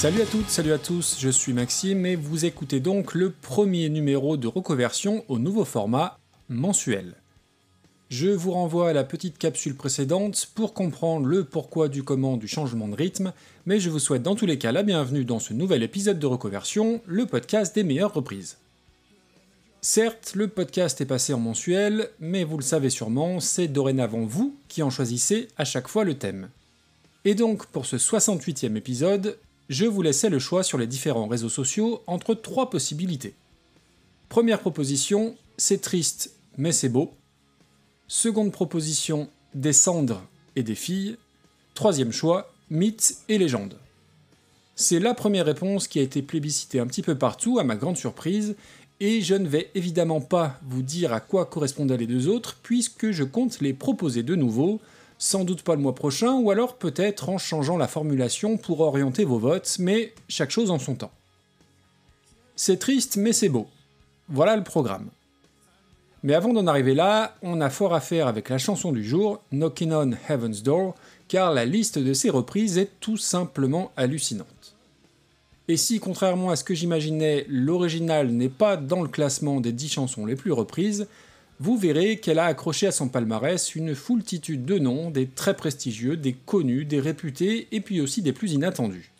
Salut à toutes, salut à tous, je suis Maxime et vous écoutez donc le premier numéro de reconversion au nouveau format mensuel. Je vous renvoie à la petite capsule précédente pour comprendre le pourquoi du comment du changement de rythme, mais je vous souhaite dans tous les cas la bienvenue dans ce nouvel épisode de reconversion, le podcast des meilleures reprises. Certes, le podcast est passé en mensuel, mais vous le savez sûrement, c'est dorénavant vous qui en choisissez à chaque fois le thème. Et donc, pour ce 68e épisode, je vous laissais le choix sur les différents réseaux sociaux entre trois possibilités. Première proposition, c'est triste, mais c'est beau. Seconde proposition, des cendres et des filles. Troisième choix, mythes et légendes. C'est la première réponse qui a été plébiscitée un petit peu partout, à ma grande surprise, et je ne vais évidemment pas vous dire à quoi correspondaient les deux autres, puisque je compte les proposer de nouveau, sans doute pas le mois prochain, ou alors peut-être en changeant la formulation pour orienter vos votes, mais chaque chose en son temps. C'est triste, mais c'est beau. Voilà le programme. Mais avant d'en arriver là, on a fort à faire avec la chanson du jour, Knocking on Heaven's Door, car la liste de ces reprises est tout simplement hallucinante. Et si, contrairement à ce que j'imaginais, l'original n'est pas dans le classement des 10 chansons les plus reprises, vous verrez qu'elle a accroché à son palmarès une foultitude de noms, des très prestigieux, des connus, des réputés, et puis aussi des plus inattendus.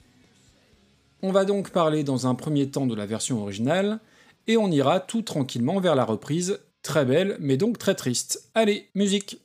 On va donc parler dans un premier temps de la version originale, et on ira tout tranquillement vers la reprise Très belle, mais donc très triste. Allez, musique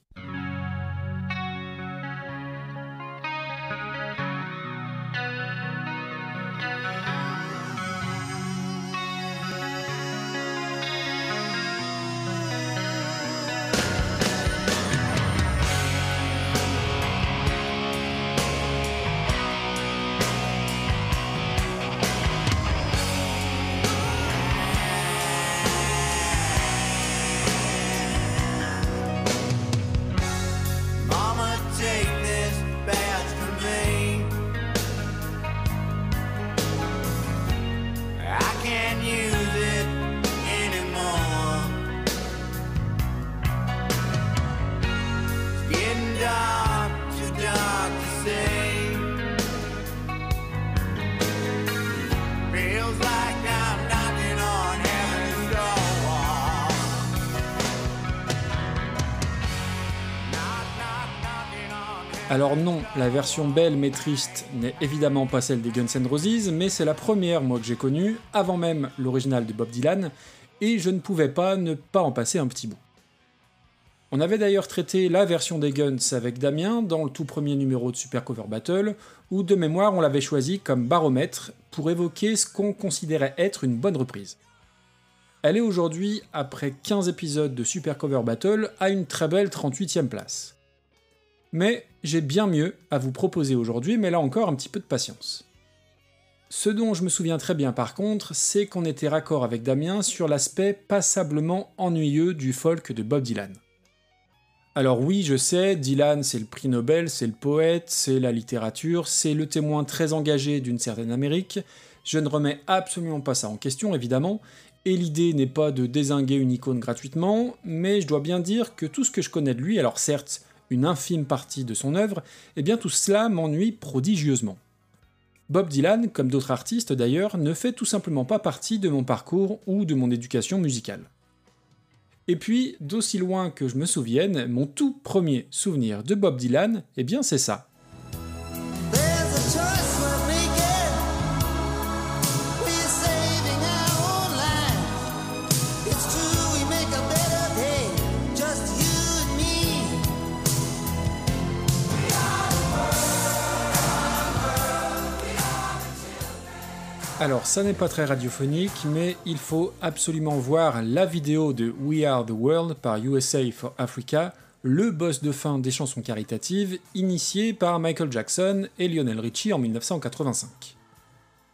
Alors non, la version belle mais triste n'est évidemment pas celle des Guns N' Roses, mais c'est la première moi que j'ai connue, avant même l'original de Bob Dylan, et je ne pouvais pas ne pas en passer un petit bout. On avait d'ailleurs traité la version des Guns avec Damien dans le tout premier numéro de Super Cover Battle, où de mémoire on l'avait choisi comme baromètre pour évoquer ce qu'on considérait être une bonne reprise. Elle est aujourd'hui, après 15 épisodes de Super Cover Battle, à une très belle 38e place. Mais j'ai bien mieux à vous proposer aujourd'hui, mais là encore un petit peu de patience. Ce dont je me souviens très bien par contre, c'est qu'on était raccord avec Damien sur l'aspect passablement ennuyeux du folk de Bob Dylan. Alors oui, je sais, Dylan c'est le prix Nobel, c'est le poète, c'est la littérature, c'est le témoin très engagé d'une certaine Amérique, je ne remets absolument pas ça en question évidemment, et l'idée n'est pas de désinguer une icône gratuitement, mais je dois bien dire que tout ce que je connais de lui, alors certes, une infime partie de son œuvre, eh bien tout cela m'ennuie prodigieusement. Bob Dylan, comme d'autres artistes d'ailleurs, ne fait tout simplement pas partie de mon parcours ou de mon éducation musicale. Et puis, d'aussi loin que je me souvienne, mon tout premier souvenir de Bob Dylan, eh bien c'est ça. Alors ça n'est pas très radiophonique, mais il faut absolument voir la vidéo de We Are the World par USA for Africa, le boss de fin des chansons caritatives, initié par Michael Jackson et Lionel Richie en 1985.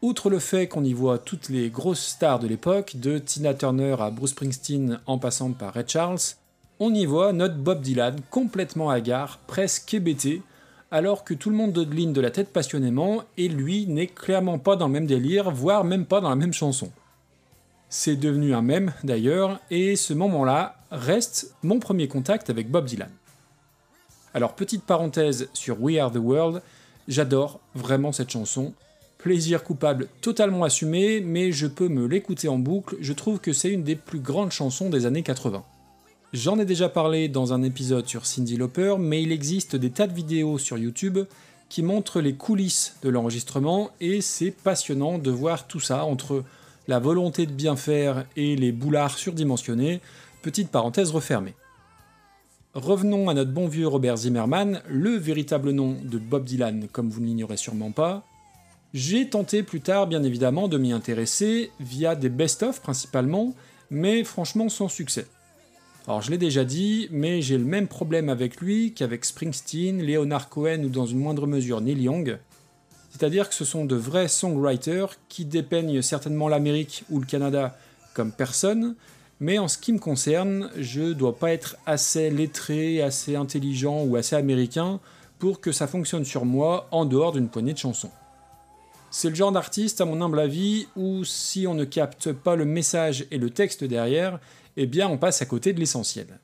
Outre le fait qu'on y voit toutes les grosses stars de l'époque, de Tina Turner à Bruce Springsteen en passant par Ray Charles, on y voit notre Bob Dylan complètement hagard, presque hébété, alors que tout le monde dodeline de la tête passionnément, et lui n'est clairement pas dans le même délire, voire même pas dans la même chanson. C'est devenu un mème d'ailleurs, et ce moment-là reste mon premier contact avec Bob Dylan. Alors petite parenthèse sur We Are the World, j'adore vraiment cette chanson, Plaisir coupable totalement assumé, mais je peux me l'écouter en boucle, je trouve que c'est une des plus grandes chansons des années 80. J'en ai déjà parlé dans un épisode sur Cindy Lauper, mais il existe des tas de vidéos sur YouTube qui montrent les coulisses de l'enregistrement et c'est passionnant de voir tout ça entre la volonté de bien faire et les boulards surdimensionnés. Petite parenthèse refermée. Revenons à notre bon vieux Robert Zimmerman, le véritable nom de Bob Dylan, comme vous ne l'ignorez sûrement pas. J'ai tenté plus tard, bien évidemment, de m'y intéresser via des best-of principalement, mais franchement sans succès. Alors je l'ai déjà dit, mais j'ai le même problème avec lui qu'avec Springsteen, Leonard Cohen ou dans une moindre mesure Neil Young. C'est-à-dire que ce sont de vrais songwriters qui dépeignent certainement l'Amérique ou le Canada comme personne, mais en ce qui me concerne, je dois pas être assez lettré, assez intelligent ou assez américain pour que ça fonctionne sur moi en dehors d'une poignée de chansons. C'est le genre d'artiste, à mon humble avis, où si on ne capte pas le message et le texte derrière, eh bien on passe à côté de l'essentiel.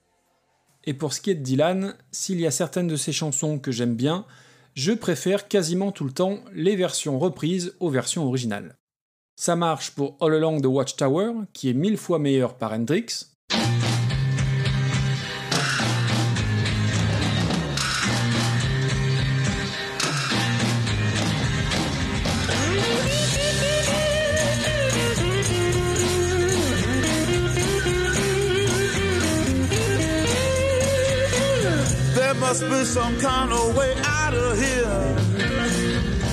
Et pour ce qui est de Dylan, s'il y a certaines de ses chansons que j'aime bien, je préfère quasiment tout le temps les versions reprises aux versions originales. Ça marche pour All Along the Watchtower, qui est mille fois meilleur par Hendrix, must be some kind of way out of here.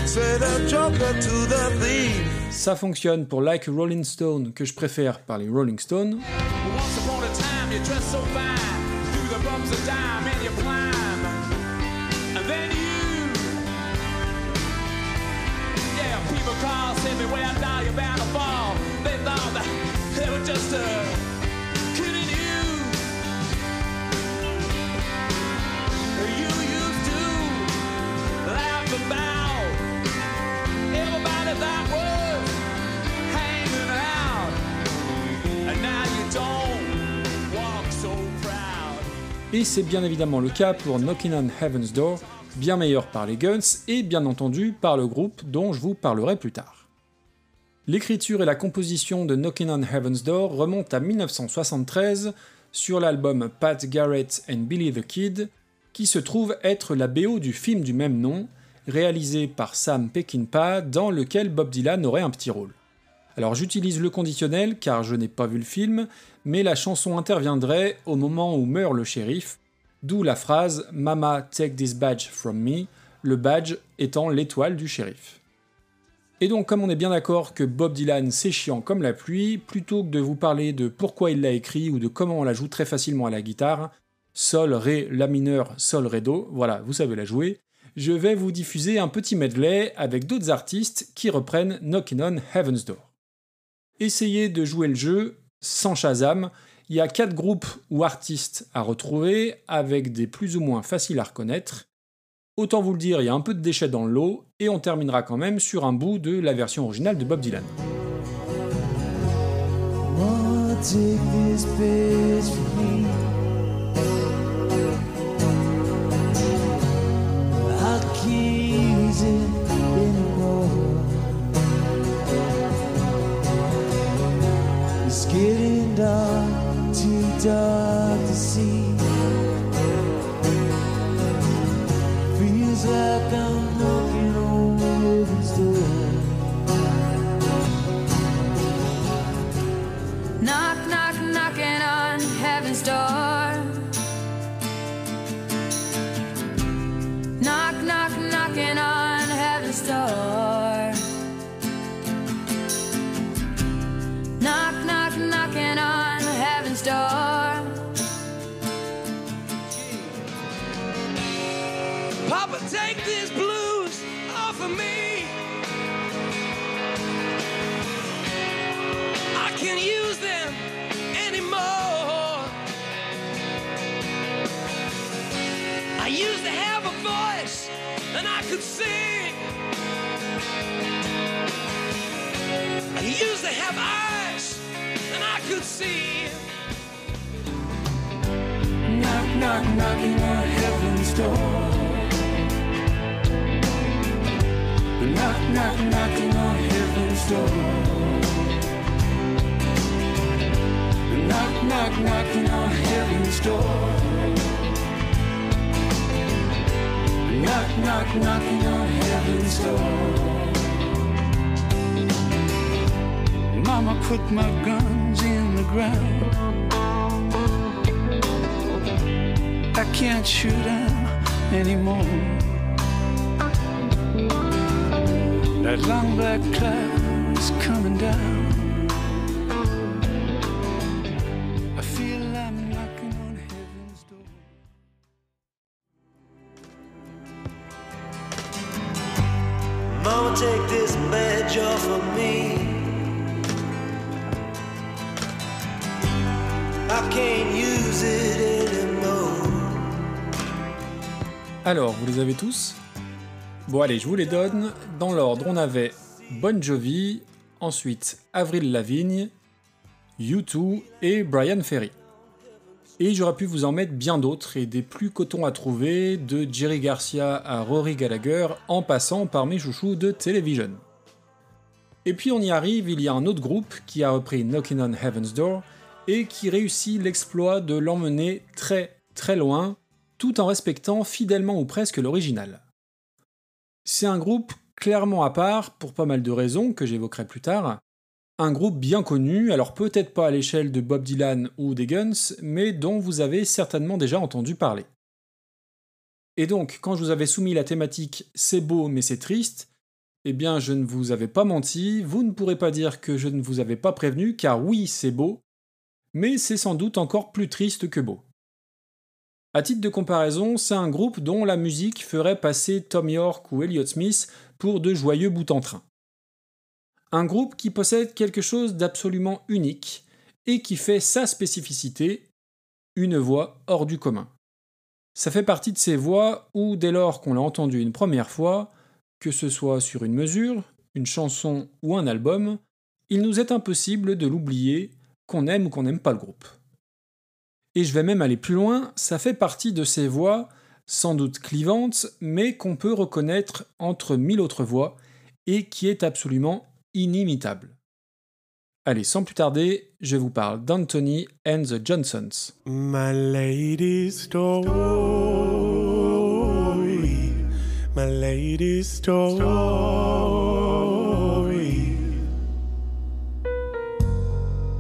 Say the joker to the thief. Ça fonctionne pour Like a Rolling Stone, que je préfère par les Rolling Stones. Once upon a time, you dressed so fine. Through the bumps of dime and you climb. And then you. Yeah, people call, say me where now you're bound to fall. They thought that they were just uh, Et c'est bien évidemment le cas pour Knocking on Heaven's Door, bien meilleur par les Guns et bien entendu par le groupe dont je vous parlerai plus tard. L'écriture et la composition de Knocking on Heaven's Door remontent à 1973 sur l'album Pat Garrett and Billy the Kid, qui se trouve être la BO du film du même nom, réalisé par Sam Peckinpah, dans lequel Bob Dylan aurait un petit rôle. Alors j'utilise le conditionnel car je n'ai pas vu le film, mais la chanson interviendrait au moment où meurt le shérif, d'où la phrase Mama take this badge from me, le badge étant l'étoile du shérif. Et donc comme on est bien d'accord que Bob Dylan c'est chiant comme la pluie, plutôt que de vous parler de pourquoi il l'a écrit ou de comment on la joue très facilement à la guitare, Sol, Ré, La mineur, Sol, Ré, Do, voilà, vous savez la jouer, je vais vous diffuser un petit medley avec d'autres artistes qui reprennent Knockin' on Heaven's Door. Essayez de jouer le jeu sans Shazam. Il y a quatre groupes ou artistes à retrouver avec des plus ou moins faciles à reconnaître. Autant vous le dire, il y a un peu de déchets dans le lot et on terminera quand même sur un bout de la version originale de Bob Dylan. To die. Have eyes and I could see. Knock, knock, knocking on heaven's door. Knock, knock, knocking on heaven's door. Knock, knock, knocking on heaven's door. Knock, knock, knocking on heaven's door. Mama put my guns in the ground. I can't shoot them anymore. That long black cloud is coming down. Alors, vous les avez tous? Bon allez, je vous les donne. Dans l'ordre, on avait Bon Jovi, ensuite Avril Lavigne, U2 et Brian Ferry. Et j'aurais pu vous en mettre bien d'autres et des plus cotons à trouver, de Jerry Garcia à Rory Gallagher, en passant par mes chouchous de Television. Et puis on y arrive, il y a un autre groupe qui a repris Knockin' on Heaven's Door et qui réussit l'exploit de l'emmener très très loin, tout en respectant fidèlement ou presque l'original. C'est un groupe clairement à part pour pas mal de raisons que j'évoquerai plus tard. Un groupe bien connu, alors peut-être pas à l'échelle de Bob Dylan ou des Guns, mais dont vous avez certainement déjà entendu parler. Et donc, quand je vous avais soumis la thématique C'est beau mais c'est triste, eh bien je ne vous avais pas menti, vous ne pourrez pas dire que je ne vous avais pas prévenu, car oui c'est beau, mais c'est sans doute encore plus triste que beau. À titre de comparaison, c'est un groupe dont la musique ferait passer Tom York ou Elliott Smith pour de joyeux bouts en train. Un groupe qui possède quelque chose d'absolument unique et qui fait sa spécificité, une voix hors du commun. Ça fait partie de ces voix où, dès lors qu'on l'a entendu une première fois, que ce soit sur une mesure, une chanson ou un album, il nous est impossible de l'oublier, qu'on aime ou qu'on n'aime pas le groupe. Et je vais même aller plus loin, ça fait partie de ces voix, sans doute clivantes, mais qu'on peut reconnaître entre mille autres voix, et qui est absolument inimitable. Allez, sans plus tarder, je vous parle d'Anthony and the Johnsons. My lady's story, my lady's story,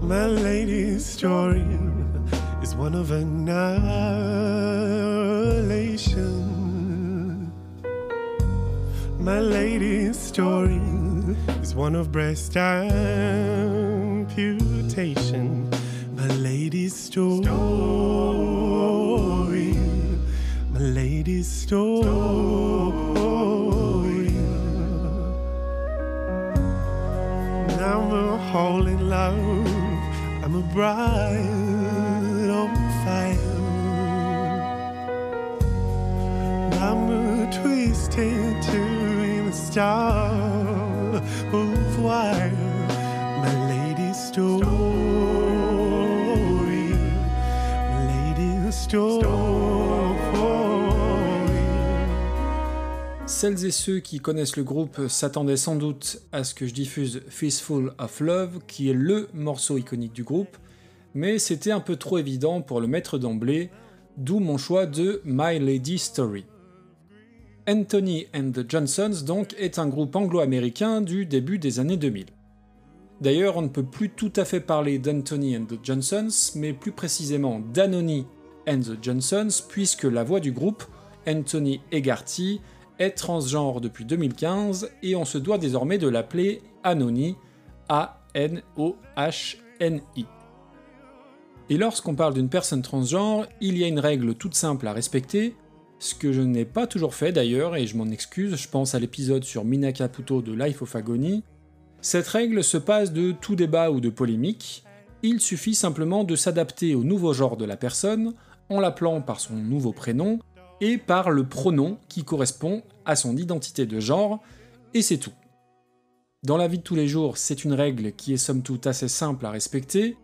my lady's story is one of annihilation. My lady's story is one of breast amputation. My lady's story, my lady's story. I'm a in love, I'm a bride I'm a twisted to the star of wire. My lady's story, my lady's story. Celles et ceux qui connaissent le groupe s'attendaient sans doute à ce que je diffuse Fistful of Love, qui est LE morceau iconique du groupe, mais c'était un peu trop évident pour le mettre d'emblée, d'où mon choix de My Lady Story. Anthony and the Johnsons donc est un groupe anglo-américain du début des années 2000. D'ailleurs, on ne peut plus tout à fait parler d'Anthony and the Johnsons, mais plus précisément d'Anony and the Johnsons, puisque la voix du groupe, Anthony Egarty, est transgenre depuis 2015 et on se doit désormais de l'appeler Anony, A-N-O-H-N-I. Et lorsqu'on parle d'une personne transgenre, il y a une règle toute simple à respecter, ce que je n'ai pas toujours fait d'ailleurs, et je m'en excuse, je pense à l'épisode sur Mina Caputo de Life of Agony. Cette règle se passe de tout débat ou de polémique, il suffit simplement de s'adapter au nouveau genre de la personne en l'appelant par son nouveau prénom et par le pronom qui correspond à son identité de genre, et c'est tout. Dans la vie de tous les jours, c'est une règle qui est somme toute assez simple à respecter,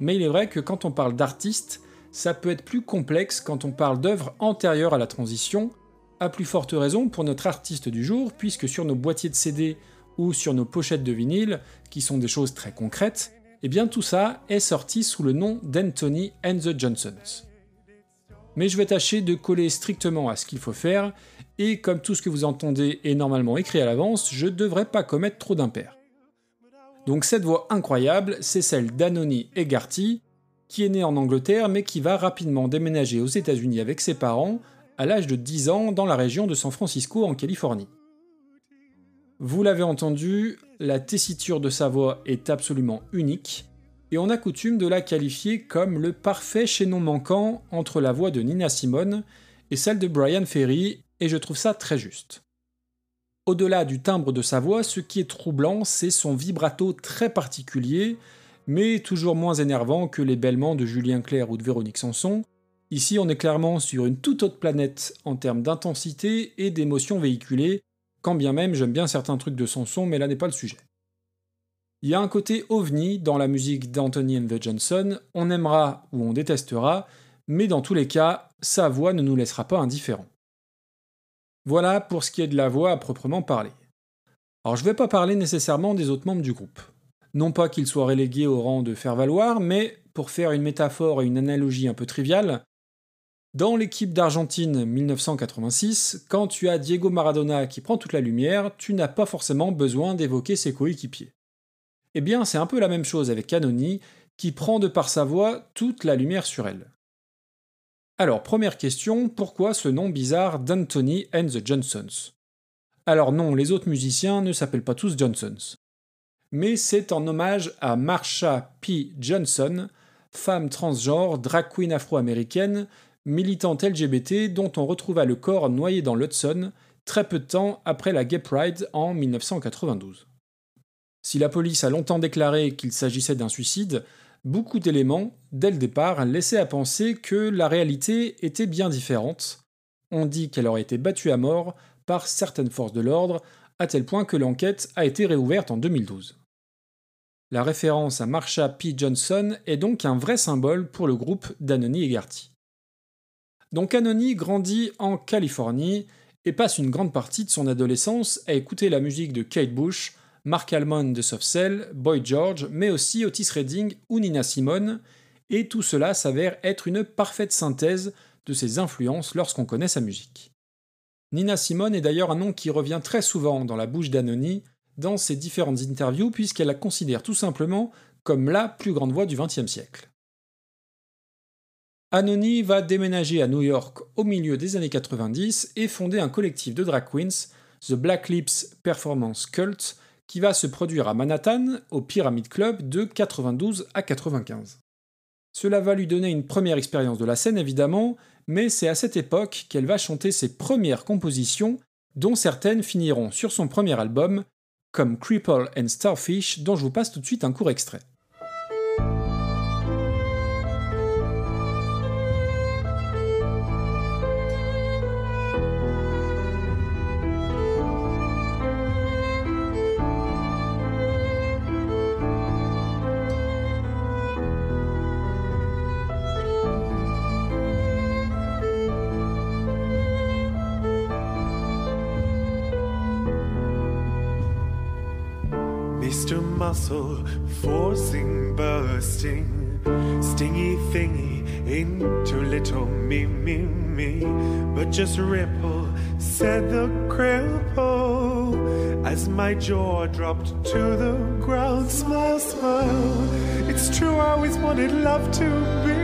mais il est vrai que quand on parle d'artiste, ça peut être plus complexe quand on parle d'œuvres antérieures à la transition, à plus forte raison pour notre artiste du jour, puisque sur nos boîtiers de CD, ou sur nos pochettes de vinyle, qui sont des choses très concrètes, eh bien tout ça est sorti sous le nom d'Anthony and the Johnsons. Mais je vais tâcher de coller strictement à ce qu'il faut faire, et comme tout ce que vous entendez est normalement écrit à l'avance, je devrais pas commettre trop d'impairs. Donc cette voix incroyable, c'est celle d'Anony Egarty, qui est né en Angleterre mais qui va rapidement déménager aux États-Unis avec ses parents à l'âge de 10 ans dans la région de San Francisco en Californie. Vous l'avez entendu, la tessiture de sa voix est absolument unique, et on a coutume de la qualifier comme le parfait chaînon manquant entre la voix de Nina Simone et celle de Brian Ferry, et je trouve ça très juste. Au-delà du timbre de sa voix, ce qui est troublant, c'est son vibrato très particulier, mais toujours moins énervant que les bêlements de Julien Clerc ou de Véronique Sanson. Ici, on est clairement sur une toute autre planète en termes d'intensité et d'émotions véhiculées, quand bien même j'aime bien certains trucs de Sanson, mais là n'est pas le sujet. Il y a un côté ovni dans la musique d'Anthony and the Johnson, on aimera ou on détestera, mais dans tous les cas, sa voix ne nous laissera pas indifférents. Voilà pour ce qui est de la voix à proprement parler. Alors je ne vais pas parler nécessairement des autres membres du groupe. Non pas qu'ils soient relégués au rang de faire valoir, mais pour faire une métaphore et une analogie un peu triviale, dans l'équipe d'Argentine 1986, quand tu as Diego Maradona qui prend toute la lumière, tu n'as pas forcément besoin d'évoquer ses coéquipiers. Eh bien, c'est un peu la même chose avec Canoni, qui prend de par sa voix toute la lumière sur elle. Alors, première question, pourquoi ce nom bizarre d'Anthony and the Johnsons? Alors non, les autres musiciens ne s'appellent pas tous Johnsons. Mais c'est en hommage à Marsha P. Johnson, femme transgenre, drag queen afro-américaine, militante LGBT dont on retrouva le corps noyé dans l'Hudson très peu de temps après la Gay Pride en 1992. Si la police a longtemps déclaré qu'il s'agissait d'un suicide, beaucoup d'éléments, dès le départ, laissaient à penser que la réalité était bien différente. On dit qu'elle aurait été battue à mort par certaines forces de l'ordre, à tel point que l'enquête a été réouverte en 2012. La référence à Marsha P. Johnson est donc un vrai symbole pour le groupe d'Anony et Garty. Donc Anony grandit en Californie et passe une grande partie de son adolescence à écouter la musique de Kate Bush, Mark Almond de Soft Cell, Boy George, mais aussi Otis Redding ou Nina Simone, et tout cela s'avère être une parfaite synthèse de ses influences lorsqu'on connaît sa musique. Nina Simone est d'ailleurs un nom qui revient très souvent dans la bouche d'Anony dans ses différentes interviews puisqu'elle la considère tout simplement comme la plus grande voix du XXe siècle. Anony va déménager à New York au milieu des années 90 et fonder un collectif de drag queens, The Black Lips Performance Cult, qui va se produire à Manhattan, au Pyramid Club, de 92 à 95. Cela va lui donner une première expérience de la scène évidemment, mais c'est à cette époque qu'elle va chanter ses premières compositions, dont certaines finiront sur son premier album, comme Cripple and Starfish, dont je vous passe tout de suite un court extrait. Muscle forcing, bursting, stingy thingy into little me, me, me. But just ripple, said the cripple, as my jaw dropped to the ground. Smile, smile. It's true, I always wanted love to be.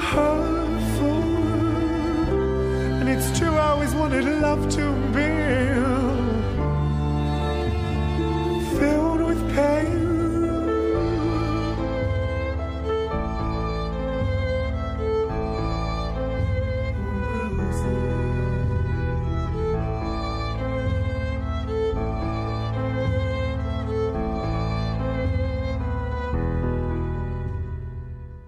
Hurtful. And it's true, I always wanted love to be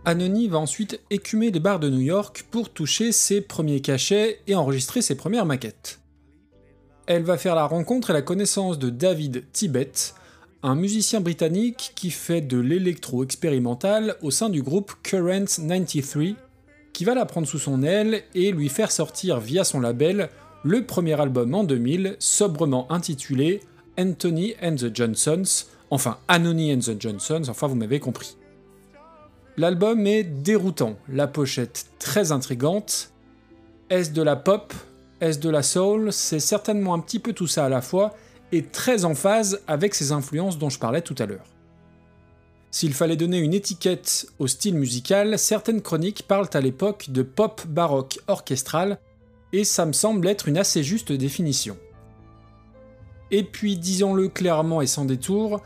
Anony va ensuite écumer les bars de New York pour toucher ses premiers cachets et enregistrer ses premières maquettes. Elle va faire la rencontre et la connaissance de David Tibet, un musicien britannique qui fait de l'électro expérimental au sein du groupe Current 93, qui va la prendre sous son aile et lui faire sortir via son label le premier album en 2000, sobrement intitulé Anthony and the Johnsons, enfin Anony and the Johnsons, enfin vous m'avez compris. L'album est déroutant, la pochette très intrigante. Est-ce de la pop? Est-ce de la soul? C'est certainement un petit peu tout ça à la fois, et très en phase avec ces influences dont je parlais tout à l'heure. S'il fallait donner une étiquette au style musical, certaines chroniques parlent à l'époque de pop baroque orchestral, et ça me semble être une assez juste définition. Et puis, disons-le clairement et sans détour,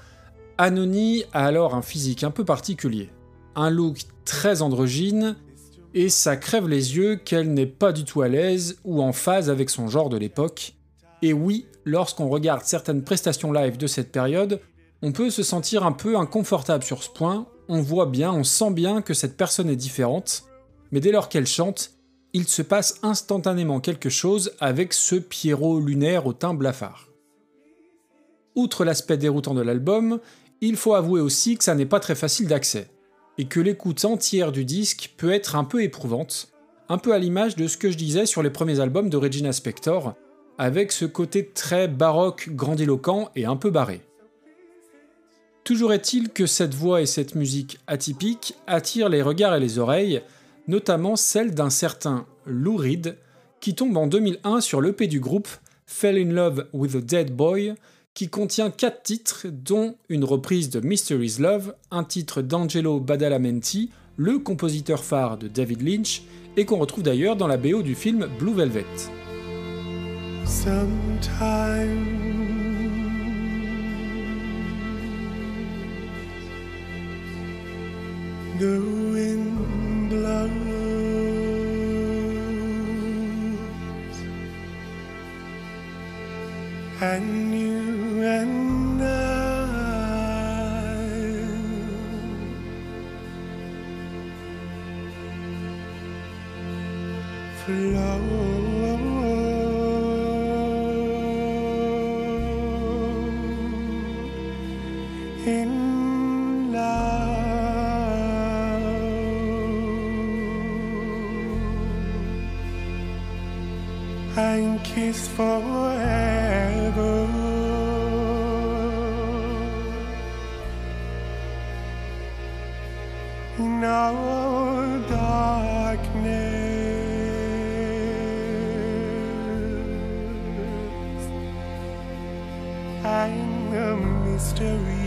Anony a alors un physique un peu particulier. Un look très androgyne, et ça crève les yeux qu'elle n'est pas du tout à l'aise ou en phase avec son genre de l'époque. Et oui, lorsqu'on regarde certaines prestations live de cette période, on peut se sentir un peu inconfortable sur ce point, on voit bien, on sent bien que cette personne est différente, mais dès lors qu'elle chante, il se passe instantanément quelque chose avec ce Pierrot lunaire au teint blafard. Outre l'aspect déroutant de l'album, il faut avouer aussi que ça n'est pas très facile d'accès, et que l'écoute entière du disque peut être un peu éprouvante, un peu à l'image de ce que je disais sur les premiers albums de Regina Spektor, avec ce côté très baroque, grandiloquent et un peu barré. Toujours est-il que cette voix et cette musique atypique attirent les regards et les oreilles, notamment celle d'un certain Lou Reed, qui tombe en 2001 sur l'EP du groupe Fell in Love with a Dead Boy, qui contient 4 titres, dont une reprise de Mystery's Love, un titre d'Angelo Badalamenti, le compositeur phare de David Lynch, et qu'on retrouve d'ailleurs dans la BO du film Blue Velvet. And you and I float in love and kiss forever. Mysteries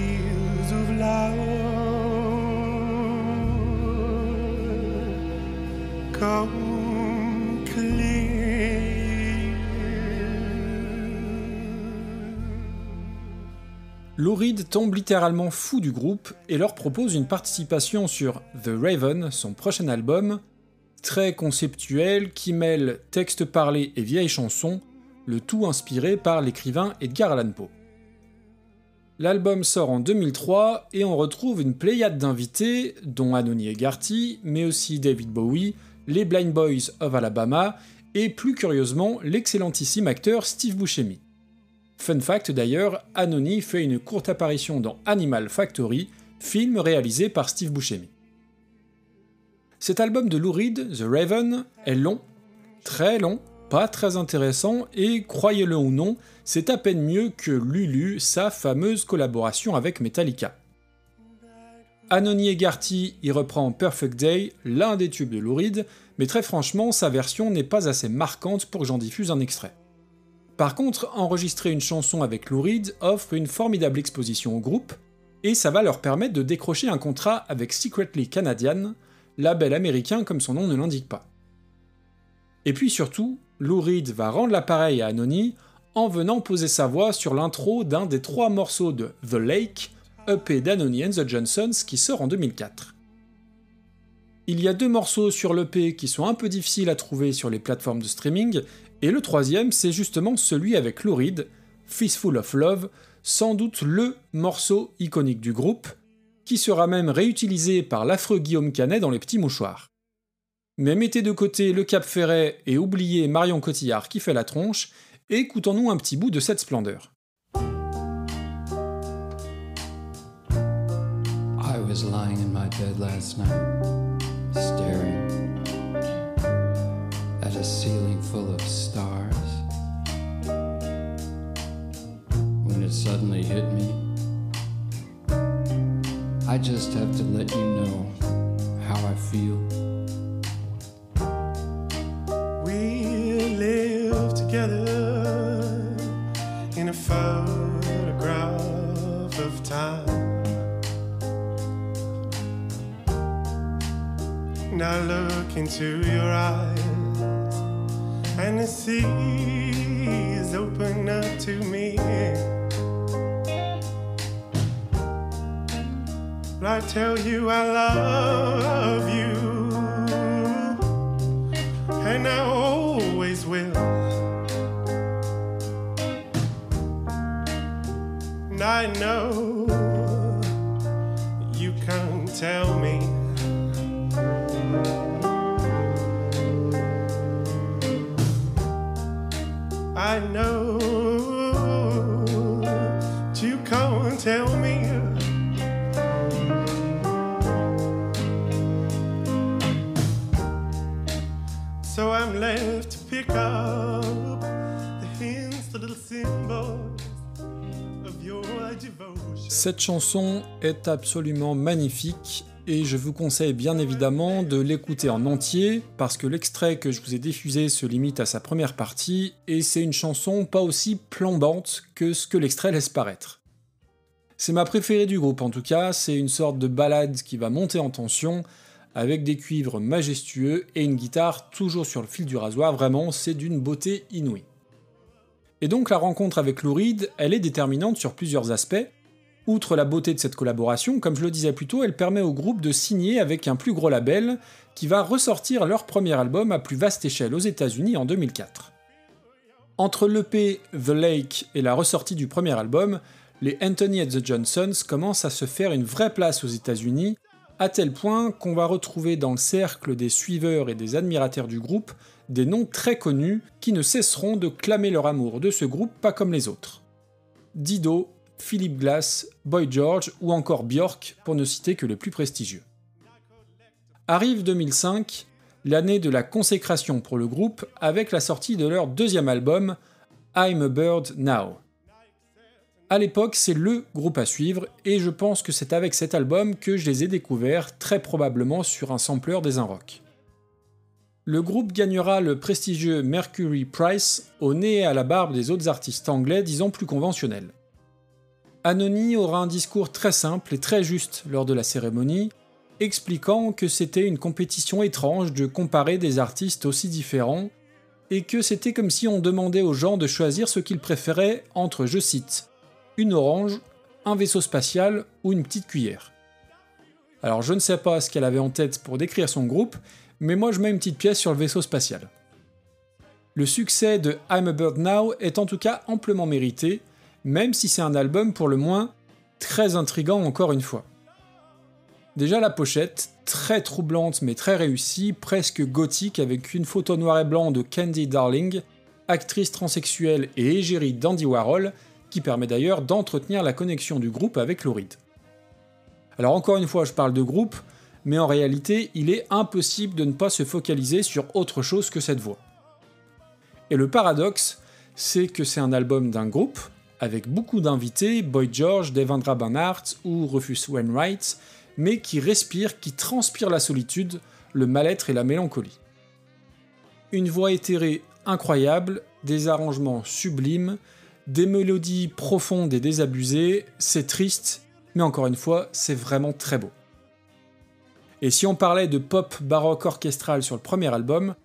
tombe littéralement fou du groupe et leur propose une participation sur The Raven, son prochain album, très conceptuel qui mêle texte parlé et vieilles chansons, le tout inspiré par l'écrivain Edgar Allan Poe. L'album sort en 2003 et on retrouve une pléiade d'invités, dont Anony Egarty, mais aussi David Bowie, les Blind Boys of Alabama et plus curieusement l'excellentissime acteur Steve Buscemi. Fun fact d'ailleurs, Anony fait une courte apparition dans Animal Factory, film réalisé par Steve Buscemi. Cet album de Lou Reed, The Raven, est long, très long, pas très intéressant et, croyez-le ou non, c'est à peine mieux que Lulu, sa fameuse collaboration avec Metallica. Anony Egarty y reprend Perfect Day, l'un des tubes de Lou Reed, mais très franchement, sa version n'est pas assez marquante pour que j'en diffuse un extrait. Par contre, enregistrer une chanson avec Lou Reed offre une formidable exposition au groupe, et ça va leur permettre de décrocher un contrat avec Secretly Canadian, label américain comme son nom ne l'indique pas. Et puis surtout, Lou Reed va rendre l'appareil à Anony en venant poser sa voix sur l'intro d'un des trois morceaux de The Lake, EP d'Anony and the Johnsons qui sort en 2004. Il y a deux morceaux sur l'EP qui sont un peu difficiles à trouver sur les plateformes de streaming, et le troisième c'est justement celui avec Lou Reed, Fistful of Love, sans doute le morceau iconique du groupe, qui sera même réutilisé par l'affreux Guillaume Canet dans Les Petits Mouchoirs. Mais mettez de côté le Cap Ferret et oubliez Marion Cotillard qui fait la tronche, écoutons-nous un petit bout de cette splendeur. I was lying in my bed last night, staring at a ceiling full of stars. when it suddenly hit me. I just have to let you know how I feel. Together in a photograph of time. Now look into your eyes, and the sea is open up to me. I tell you I love you, I know you can't tell me. I know Cette chanson est absolument magnifique et je vous conseille bien évidemment de l'écouter en entier parce que l'extrait que je vous ai diffusé se limite à sa première partie et c'est une chanson pas aussi plombante que ce que l'extrait laisse paraître. C'est ma préférée du groupe en tout cas, c'est une sorte de ballade qui va monter en tension avec des cuivres majestueux et une guitare toujours sur le fil du rasoir, vraiment c'est d'une beauté inouïe. Et donc la rencontre avec Lou Reed, elle est déterminante sur plusieurs aspects. Outre la beauté de cette collaboration, comme je le disais plus tôt, elle permet au groupe de signer avec un plus gros label qui va ressortir leur premier album à plus vaste échelle aux États-Unis en 2004. Entre l'EP The Lake et la ressortie du premier album, les Anthony and the Johnsons commencent à se faire une vraie place aux États-Unis, à tel point qu'on va retrouver dans le cercle des suiveurs et des admirateurs du groupe des noms très connus qui ne cesseront de clamer leur amour de ce groupe pas comme les autres. Dido, Philip Glass, Boy George ou encore Björk pour ne citer que les plus prestigieux. Arrive 2005, l'année de la consécration pour le groupe avec la sortie de leur deuxième album, I'm a Bird Now. À l'époque, c'est LE groupe à suivre, et je pense que c'est avec cet album que je les ai découverts, très probablement sur un sampler des Rock. Le groupe gagnera le prestigieux Mercury Prize au nez et à la barbe des autres artistes anglais, disons plus conventionnels. Anony aura un discours très simple et très juste lors de la cérémonie, expliquant que c'était une compétition étrange de comparer des artistes aussi différents, et que c'était comme si on demandait aux gens de choisir ce qu'ils préféraient entre, je cite, une orange, un vaisseau spatial ou une petite cuillère. Alors je ne sais pas ce qu'elle avait en tête pour décrire son groupe, mais moi je mets une petite pièce sur le vaisseau spatial. Le succès de I'm a Bird Now est en tout cas amplement mérité, même si c'est un album pour le moins très intrigant encore une fois. Déjà la pochette, très troublante mais très réussie, presque gothique avec une photo noir et blanc de Candy Darling, actrice transsexuelle et égérie d'Andy Warhol, qui permet d'ailleurs d'entretenir la connexion du groupe avec Reed. Alors encore une fois, je parle de groupe, mais en réalité, il est impossible de ne pas se focaliser sur autre chose que cette voix. Et le paradoxe, c'est que c'est un album d'un groupe, avec beaucoup d'invités, Boy George, Devendra Banhart ou Rufus Wainwright, mais qui respire, qui transpire la solitude, le mal-être et la mélancolie. Une voix éthérée incroyable, des arrangements sublimes, des mélodies profondes et désabusées, c'est triste, mais encore une fois, c'est vraiment très beau. Et si on parlait de pop baroque orchestral sur le premier album,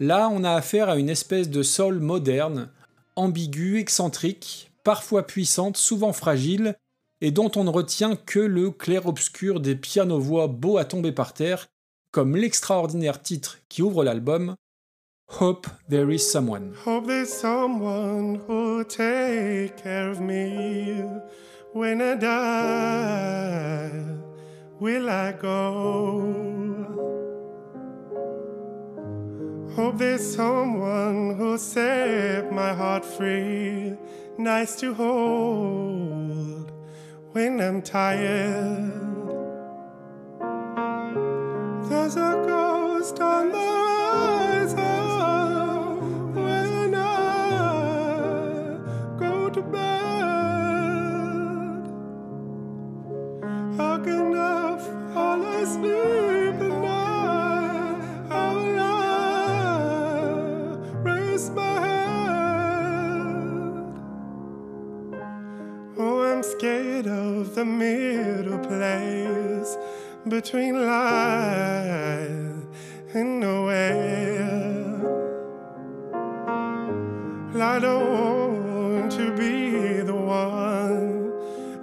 là on a affaire à une espèce de soul moderne, ambiguë, excentrique, parfois puissante, souvent fragile, et dont on ne retient que le clair-obscur des pianos-voix beaux à tomber par terre, comme l'extraordinaire titre qui ouvre l'album, Hope There Is Someone. Hope there's someone who'll set my heart free, nice to hold when I'm tired. There's a ghost on the between and nowhere. I don't want to be the one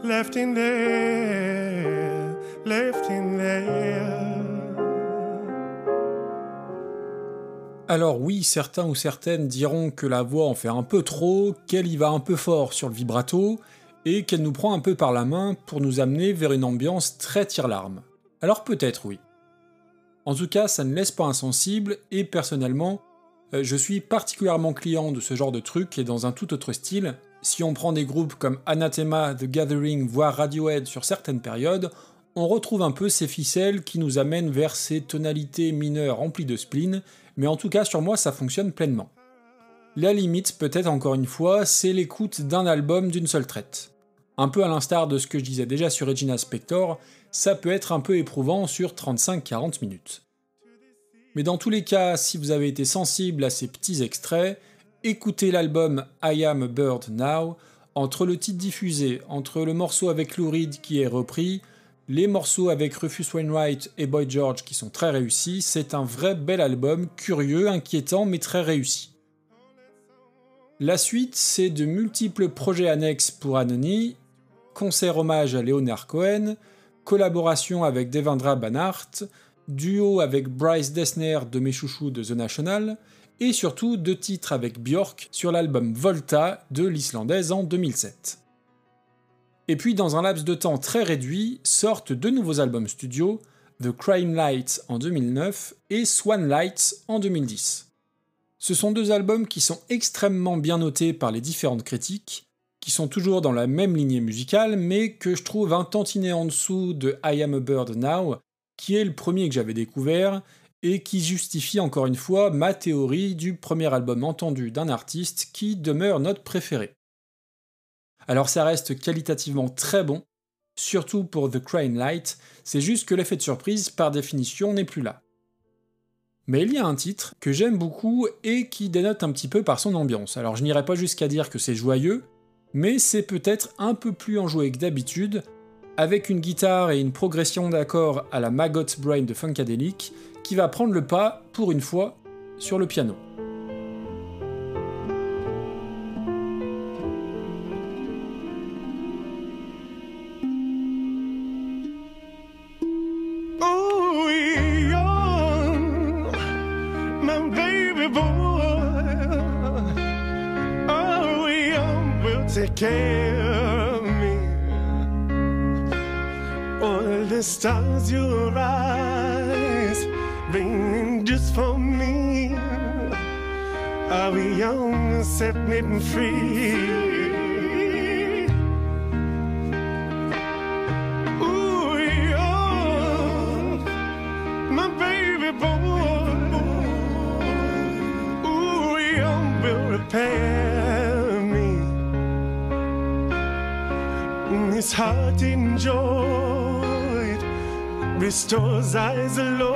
left in there, left in there. Alors oui, certains ou certaines diront que la voix en fait un peu trop, qu'elle y va un peu fort sur le vibrato, et qu'elle nous prend un peu par la main pour nous amener vers une ambiance très tire-larme. Alors peut-être oui. En tout cas, ça ne laisse pas insensible, et personnellement, euh, je suis particulièrement client de ce genre de truc et dans un tout autre style. Si on prend des groupes comme Anathema, The Gathering, voire Radiohead sur certaines périodes, on retrouve un peu ces ficelles qui nous amènent vers ces tonalités mineures remplies de spleen, mais en tout cas sur moi ça fonctionne pleinement. La limite, peut-être encore une fois, c'est l'écoute d'un album d'une seule traite. Un peu à l'instar de ce que je disais déjà sur Regina Spector, ça peut être un peu éprouvant sur 35-40 minutes. Mais dans tous les cas, si vous avez été sensible à ces petits extraits, écoutez l'album I Am a Bird Now, entre le titre diffusé, entre le morceau avec Lou Reed qui est repris, les morceaux avec Rufus Wainwright et Boy George qui sont très réussis, c'est un vrai bel album, curieux, inquiétant mais très réussi. La suite, c'est de multiples projets annexes pour Anony, concert hommage à Leonard Cohen, collaboration avec Devendra Banhart, duo avec Bryce Dessner de mes de The National, et surtout deux titres avec Björk sur l'album Volta de l'Islandaise en 2007. Et puis dans un laps de temps très réduit, sortent deux nouveaux albums studio, The Crying Lights en 2009 et Swan Lights en 2010. Ce sont deux albums qui sont extrêmement bien notés par les différentes critiques, qui sont toujours dans la même lignée musicale, mais que je trouve un tantinet en dessous de I Am a Bird Now, qui est le premier que j'avais découvert, et qui justifie encore une fois ma théorie du premier album entendu d'un artiste qui demeure notre préféré. Alors ça reste qualitativement très bon, surtout pour The Crying Light, c'est juste que l'effet de surprise par définition n'est plus là. Mais il y a un titre que j'aime beaucoup et qui dénote un petit peu par son ambiance. Alors je n'irai pas jusqu'à dire que c'est joyeux, mais c'est peut-être un peu plus enjoué que d'habitude, avec une guitare et une progression d'accords à la Maggot Brain de Funkadelic, qui va prendre le pas, pour une fois, sur le piano. Enjoyed restores eyes, Lord.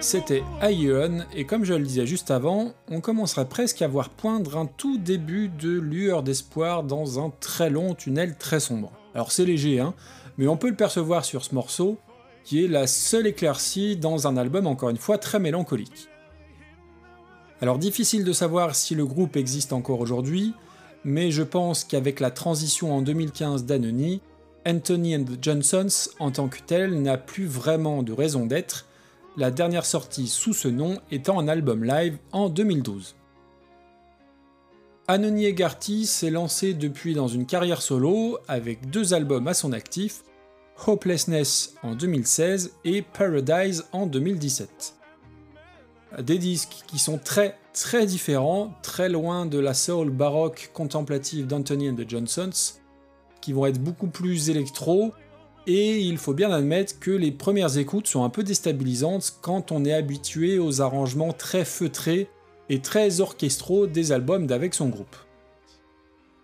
C'était Ion, et comme je le disais juste avant, on commencerait presque à voir poindre un tout début de lueur d'espoir dans un très long tunnel très sombre. Alors c'est léger, hein, mais on peut le percevoir sur ce morceau, qui est la seule éclaircie dans un album encore une fois très mélancolique. Alors difficile de savoir si le groupe existe encore aujourd'hui, mais je pense qu'avec la transition en 2015 d'Anony, Anthony and Johnsons en tant que tel n'a plus vraiment de raison d'être, la dernière sortie sous ce nom étant un album live en 2012. Anony Egarty s'est lancé depuis dans une carrière solo avec deux albums à son actif, Hopelessness en 2016 et Paradise en 2017. Des disques qui sont très très différents, très loin de la soul baroque contemplative d'Anthony and the Johnsons, qui vont être beaucoup plus électro, et il faut bien admettre que les premières écoutes sont un peu déstabilisantes quand on est habitué aux arrangements très feutrés et très orchestraux des albums d'avec son groupe.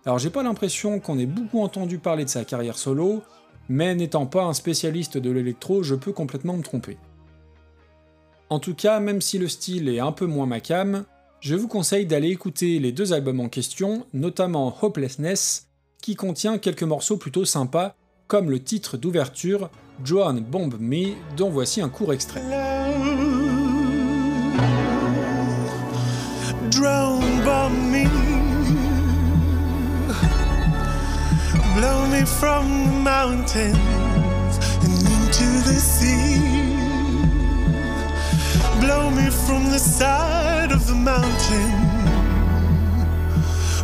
Alors j'ai pas l'impression qu'on ait beaucoup entendu parler de sa carrière solo, mais n'étant pas un spécialiste de l'électro, je peux complètement me tromper. En tout cas, même si le style est un peu moins macam, je vous conseille d'aller écouter les deux albums en question, notamment Hopelessness, qui contient quelques morceaux plutôt sympas, comme le titre d'ouverture Joan Bomb Me, dont voici un court extrait. drown by me. Blow me from mountains into the sea. Blow me from the side of the mountain.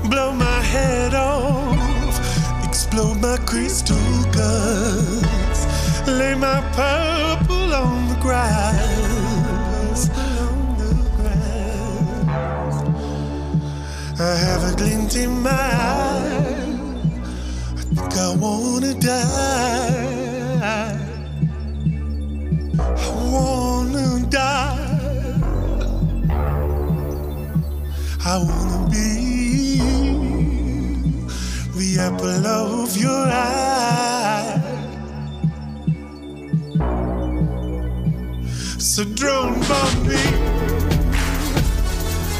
Blow my head off. Explode my crystal guts. Lay my purple on the grass. On the grass. I have a glint in my eye. I think I wanna die. I wanna I wanna be the apple of your eye. So drone bomb me.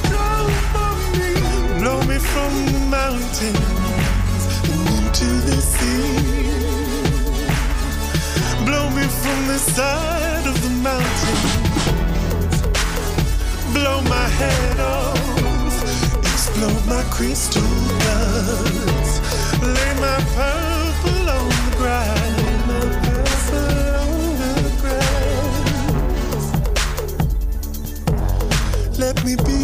Drone bomb me. Blow me from the mountains and into the sea. Blow me from the side of the mountain. Blow my head off. Explode my crystal guts. Lay my purple on the ground. Let me be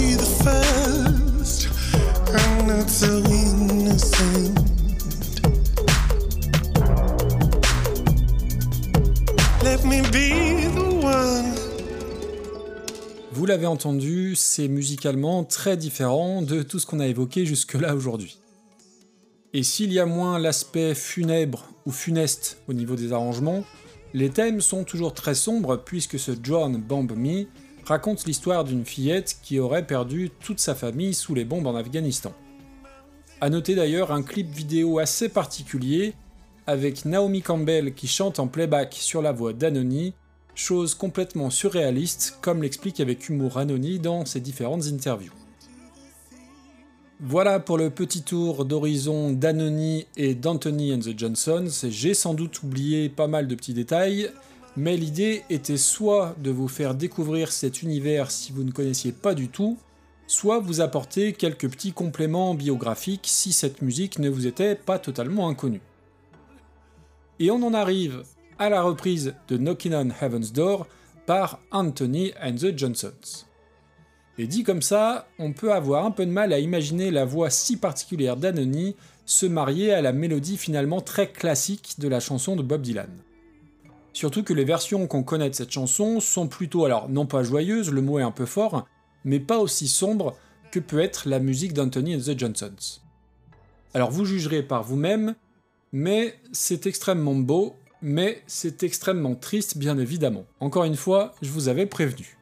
l'avez entendu, c'est musicalement très différent de tout ce qu'on a évoqué jusque-là aujourd'hui. Et s'il y a moins l'aspect funèbre ou funeste au niveau des arrangements, les thèmes sont toujours très sombres puisque ce John Bomb Me raconte l'histoire d'une fillette qui aurait perdu toute sa famille sous les bombes en Afghanistan. A noter d'ailleurs un clip vidéo assez particulier avec Naomi Campbell qui chante en playback sur la voix d'Anony, chose complètement surréaliste comme l'explique avec humour Anony dans ses différentes interviews. Voilà pour le petit tour d'horizon d'Anony et d'Anthony and the Johnsons. J'ai sans doute oublié pas mal de petits détails, mais l'idée était soit de vous faire découvrir cet univers si vous ne connaissiez pas du tout, soit vous apporter quelques petits compléments biographiques si cette musique ne vous était pas totalement inconnue. Et on en arrive à la reprise de Knockin' on Heaven's Door par Anthony and the Johnsons. Et dit comme ça, on peut avoir un peu de mal à imaginer la voix si particulière d'Anony se marier à la mélodie finalement très classique de la chanson de Bob Dylan. Surtout que les versions qu'on connaît de cette chanson sont plutôt, alors non pas joyeuses, le mot est un peu fort, mais pas aussi sombres que peut être la musique d'Anthony and the Johnsons. Alors vous jugerez par vous-même, mais c'est extrêmement beau, mais c'est extrêmement triste bien évidemment. Encore une fois, je vous avais prévenu.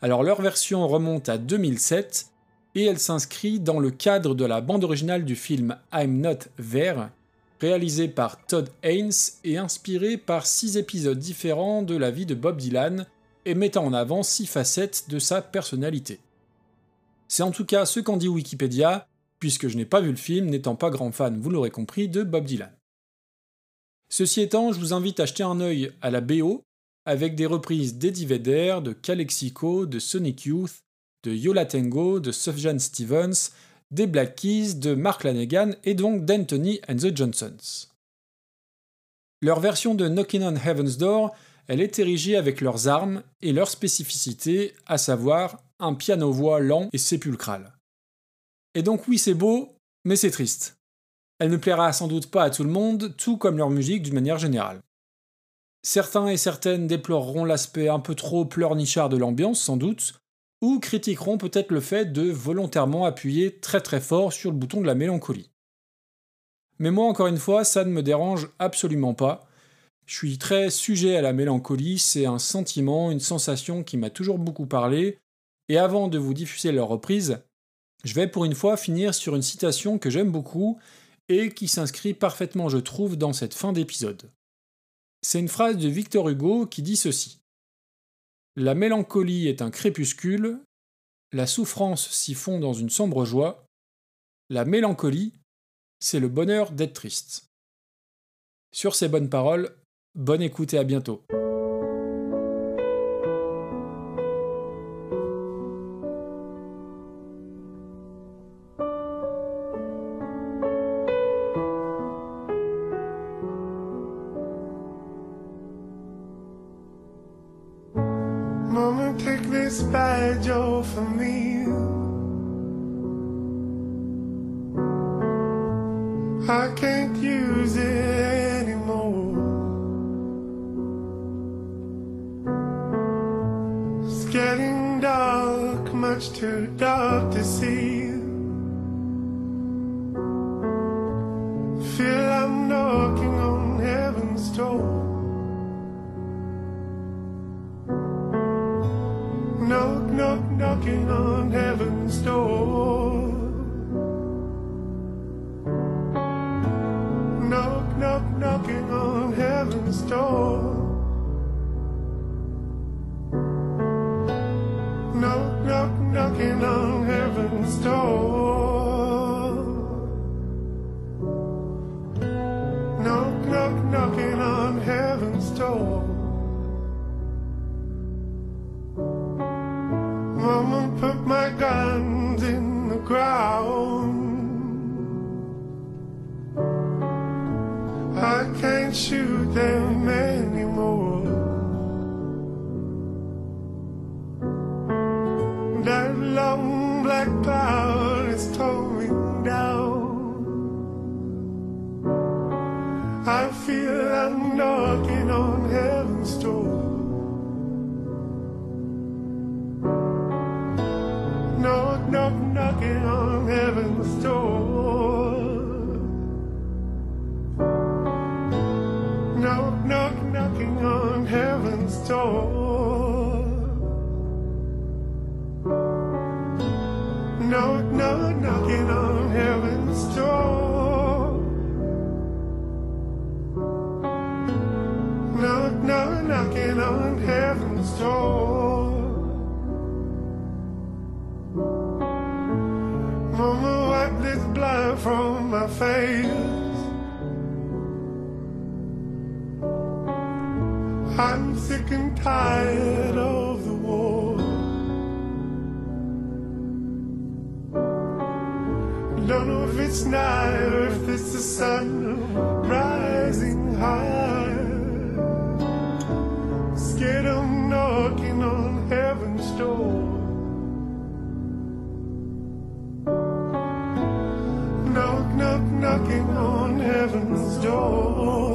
Alors leur version remonte à 2007 et elle s'inscrit dans le cadre de la bande originale du film I'm Not There, réalisé par Todd Haynes et inspiré par six épisodes différents de la vie de Bob Dylan et mettant en avant six facettes de sa personnalité. C'est en tout cas ce qu'en dit Wikipédia, puisque je n'ai pas vu le film, n'étant pas grand fan, vous l'aurez compris, de Bob Dylan. Ceci étant, je vous invite à jeter un œil à la BO, avec des reprises d'Eddie Vedder, de Calexico, de Sonic Youth, de Yola Tango, de Sufjan Stevens, des Black Keys, de Mark Lanegan et donc d'Anthony and the Johnsons. Leur version de Knockin' on Heaven's Door, elle est érigée avec leurs armes et leurs spécificités, à savoir un piano-voix lent et sépulcral. Et donc oui, c'est beau, mais c'est triste. Elle ne plaira sans doute pas à tout le monde, tout comme leur musique d'une manière générale. Certains et certaines déploreront l'aspect un peu trop pleurnichard de l'ambiance, sans doute, ou critiqueront peut-être le fait de volontairement appuyer très très fort sur le bouton de la mélancolie. Mais moi, encore une fois, ça ne me dérange absolument pas. Je suis très sujet à la mélancolie, c'est un sentiment, une sensation qui m'a toujours beaucoup parlé, et avant de vous diffuser leur reprise, je vais pour une fois finir sur une citation que j'aime beaucoup et qui s'inscrit parfaitement, je trouve, dans cette fin d'épisode. C'est une phrase de Victor Hugo qui dit ceci. La mélancolie est un crépuscule, la souffrance s'y fond dans une sombre joie, la mélancolie, c'est le bonheur d'être triste. Sur ces bonnes paroles, bonne écoute et à bientôt. Badge off of me. Knock, knock, knocking on heaven's door.